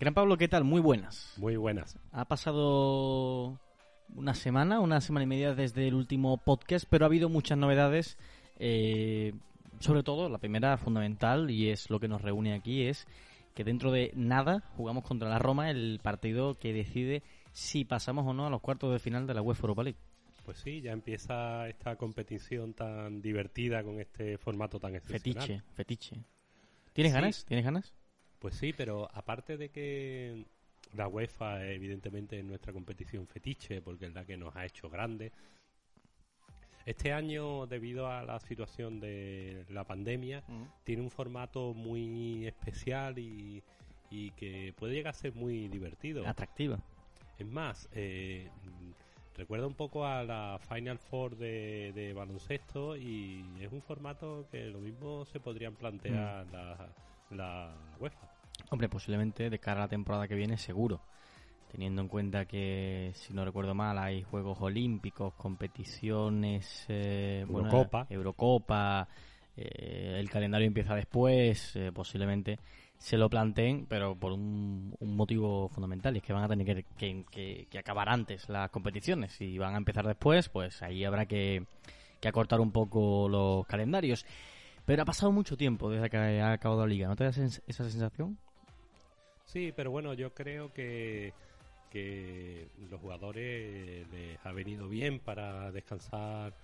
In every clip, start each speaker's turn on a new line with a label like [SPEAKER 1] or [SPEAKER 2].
[SPEAKER 1] Gran Pablo, ¿qué tal? Muy buenas.
[SPEAKER 2] Muy buenas.
[SPEAKER 1] Ha pasado una semana, una semana y media desde el último podcast, pero ha habido muchas novedades. eh, sobre todo, la primera fundamental, y es lo que nos reúne aquí, es que dentro de nada jugamos contra la Roma el partido que decide si pasamos o no a los cuartos de final de la UEFA Europa League.
[SPEAKER 2] Pues sí, ya empieza esta competición tan divertida con este formato tan excepcional.
[SPEAKER 1] Fetiche, fetiche. ¿Tienes
[SPEAKER 2] Sí.
[SPEAKER 1] ganas? ¿Tienes ganas?
[SPEAKER 2] Pues sí, pero aparte de que la UEFA evidentemente es nuestra competición fetiche porque es la que nos ha hecho grandes. Este año, debido a la situación de la pandemia, tiene un formato muy especial y, y que puede llegar a ser muy divertido.
[SPEAKER 1] Atractiva.
[SPEAKER 2] Es más, eh, recuerda un poco a la Final Four de, de baloncesto y es un formato que lo mismo se podrían plantear la, la UEFA.
[SPEAKER 1] Hombre, posiblemente de cara a la temporada que viene, seguro. Teniendo en cuenta que, si no recuerdo mal, hay Juegos Olímpicos, competiciones. eh, bueno,
[SPEAKER 2] Eurocopa.
[SPEAKER 1] Eh, el calendario empieza después. eh, posiblemente se lo planteen, pero por un, motivo fundamental: es que van a tener que, que- acabar antes las competiciones. Si van a empezar después, pues ahí habrá que, acortar un poco los calendarios. Pero ha pasado mucho tiempo desde que ha acabado la liga. ¿No te da sens- esa sensación?
[SPEAKER 2] Sí, pero bueno, yo creo que, que los jugadores les ha venido bien para descansar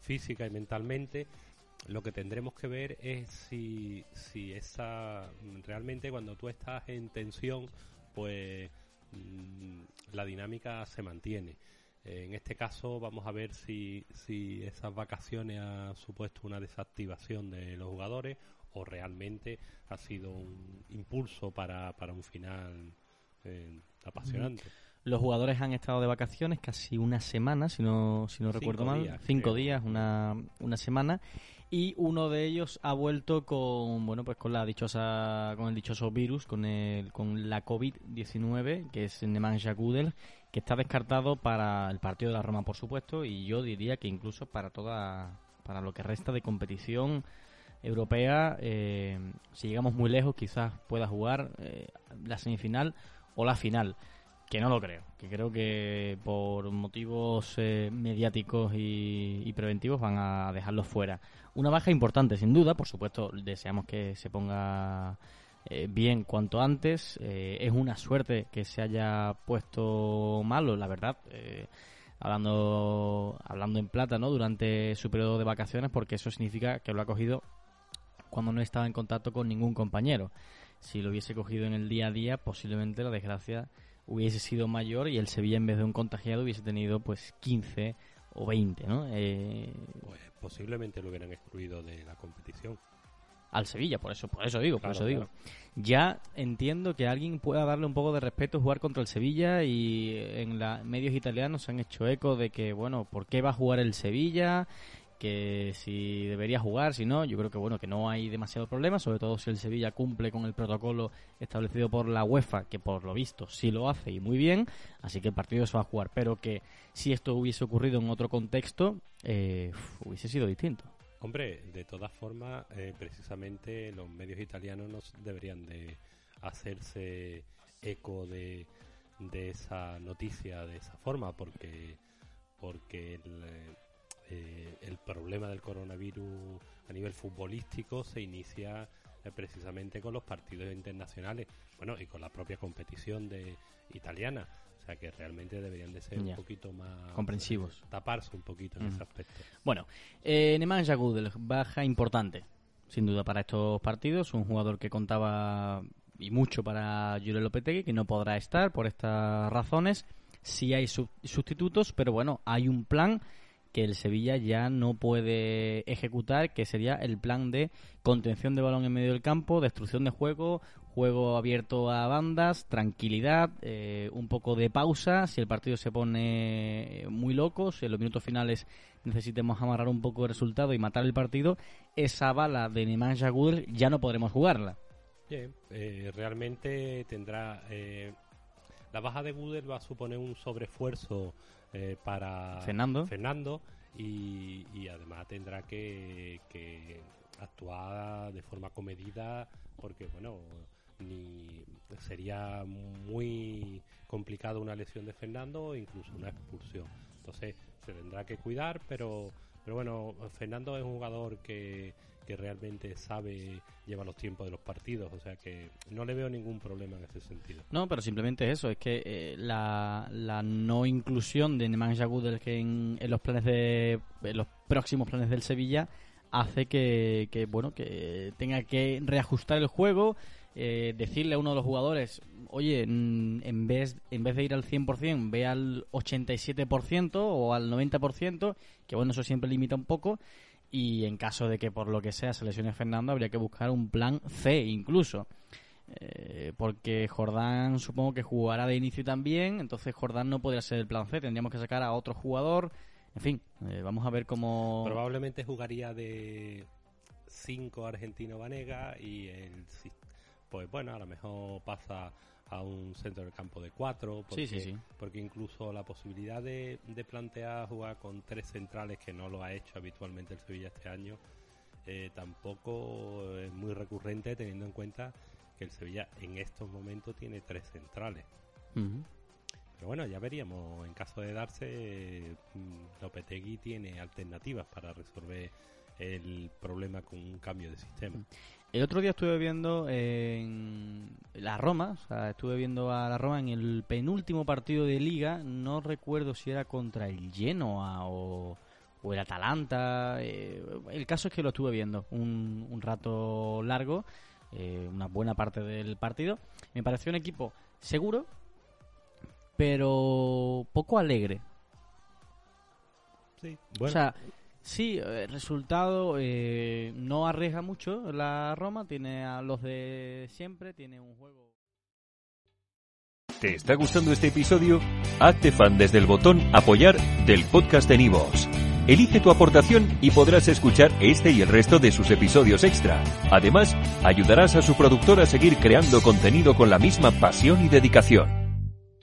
[SPEAKER 2] física y mentalmente. Lo que tendremos que ver es si, si esa realmente cuando tú estás en tensión, pues mm, la dinámica se mantiene. En este caso vamos a ver si, si esas vacaciones han supuesto una desactivación de los jugadores o realmente ha sido un impulso para, para un final eh, apasionante.
[SPEAKER 1] Los jugadores han estado de vacaciones casi una semana, si no, si no
[SPEAKER 2] Cinco
[SPEAKER 1] recuerdo mal. Cinco
[SPEAKER 2] creo.
[SPEAKER 1] días, una, una semana. Y uno de ellos ha vuelto con, bueno, pues con la dichosa, con el dichoso virus, con el, con la COVID-19, que es Nemanja Gudel, que está descartado para el partido de la Roma, por supuesto, y yo diría que incluso para toda, para lo que resta de competición europea, eh, si llegamos muy lejos, quizás pueda jugar eh, la semifinal o la final. Que no lo creo. Que creo que por motivos eh, mediáticos y, y preventivos van a dejarlo fuera. Una baja importante, sin duda. Por supuesto, deseamos que se ponga eh, bien cuanto antes. Eh, es una suerte que se haya puesto malo, la verdad. eh, hablando, hablando en plata, ¿no? Durante su periodo de vacaciones, porque eso significa que lo ha cogido cuando no estaba en contacto con ningún compañero. Si lo hubiese cogido en el día a día, posiblemente la desgracia hubiese sido mayor y el Sevilla en vez de un contagiado hubiese tenido pues 15 o 20, ¿no? Eh,
[SPEAKER 2] Pues posiblemente lo hubieran excluido de la competición.
[SPEAKER 1] al Sevilla, por eso, por eso digo, por
[SPEAKER 2] Claro,
[SPEAKER 1] eso digo. Ya entiendo que alguien pueda darle un poco de respeto jugar contra el Sevilla y en los medios italianos se han hecho eco de que, bueno, ¿por qué va a jugar el Sevilla? Que si debería jugar, si no, yo creo que bueno, que no hay demasiado problema, sobre todo si el Sevilla cumple con el protocolo establecido por la UEFA, que por lo visto sí lo hace y muy bien, así que el partido se va a jugar, pero que si esto hubiese ocurrido en otro contexto, eh, hubiese sido distinto.
[SPEAKER 2] Hombre, de todas formas, eh, precisamente los medios italianos no s- deberían de hacerse eco de, de esa noticia de esa forma, porque porque el, eh, el problema del coronavirus a nivel futbolístico se inicia eh, precisamente con los partidos internacionales, bueno, y con la propia competición de italiana. O sea que realmente deberían de ser
[SPEAKER 1] Ya.
[SPEAKER 2] un poquito más
[SPEAKER 1] Comprensivos.
[SPEAKER 2] taparse un poquito en
[SPEAKER 1] Ujú.
[SPEAKER 2] ese aspecto.
[SPEAKER 1] Bueno, eh, Nemanja Gudel, baja importante. sin duda, para estos partidos. Un jugador que contaba y mucho para Julio Lopetegui, que no podrá estar por estas razones. Sí hay sustitutos, pero bueno, hay un plan que el Sevilla ya no puede ejecutar, que sería el plan de contención de balón en medio del campo, destrucción de juego, juego abierto a bandas, tranquilidad, eh, un poco de pausa, si el partido se pone muy loco, si en los minutos finales necesitemos amarrar un poco el resultado y matar el partido, esa bala de Nemanja Gudel ya no podremos jugarla.
[SPEAKER 2] Eh, realmente tendrá... Eh, la baja de Gudel va a suponer un sobreesfuerzo eh, para
[SPEAKER 1] Fernando,
[SPEAKER 2] Fernando y, además tendrá que, actuar de forma comedida porque, bueno, ni sería muy complicado una lesión de Fernando o incluso una expulsión. Entonces se tendrá que cuidar, pero, pero bueno, Fernando es un jugador que que realmente sabe llevar los tiempos de los partidos, o sea que no le veo ningún problema en ese sentido.
[SPEAKER 1] No, pero simplemente eso, es que eh, la, la, no inclusión de Nemanja Gudel en, en los planes de en los próximos planes del Sevilla hace que, que bueno que tenga que reajustar el juego, eh, decirle a uno de los jugadores, oye, mm, en vez en vez de ir al 100%, ve al 87% o al 90%, que bueno, eso siempre limita un poco y en caso de que por lo que sea se lesione Fernando habría que buscar un plan C incluso. Eh, porque Jordán supongo que jugará de inicio también, entonces Jordán no podría ser el plan C, tendríamos que sacar a otro jugador. En fin, eh, vamos a ver cómo.
[SPEAKER 2] Probablemente jugaría de 5 Argentino Vanega y el. Pues bueno, a lo mejor pasa a un centro del campo de cuatro, porque, porque incluso la posibilidad de, plantear jugar con tres centrales, que no lo ha hecho habitualmente el Sevilla este año, eh, tampoco es muy recurrente teniendo en cuenta que el Sevilla en estos momentos tiene tres centrales. Pero bueno, ya veríamos, en caso de darse, mm, Lopetegui tiene alternativas para resolver el problema con un cambio de sistema.
[SPEAKER 1] El otro día estuve viendo en la Roma, o sea, estuve viendo a la Roma en el penúltimo partido de liga, no recuerdo si era contra el Genoa o, el Atalanta, eh, el caso es que lo estuve viendo un, un rato largo, eh, una buena parte del partido, me pareció un equipo seguro, pero poco alegre.
[SPEAKER 2] Sí, bueno.
[SPEAKER 1] O sea, Sí, el resultado eh, no arriesga mucho la Roma, tiene a los de siempre, tiene un juego.
[SPEAKER 3] ¿Te está gustando este episodio? Hazte fan desde el botón Apoyar del podcast de Nivos. Elige tu aportación y podrás escuchar este y el resto de sus episodios extra. Además, ayudarás a su productor a seguir creando contenido con la misma pasión y dedicación.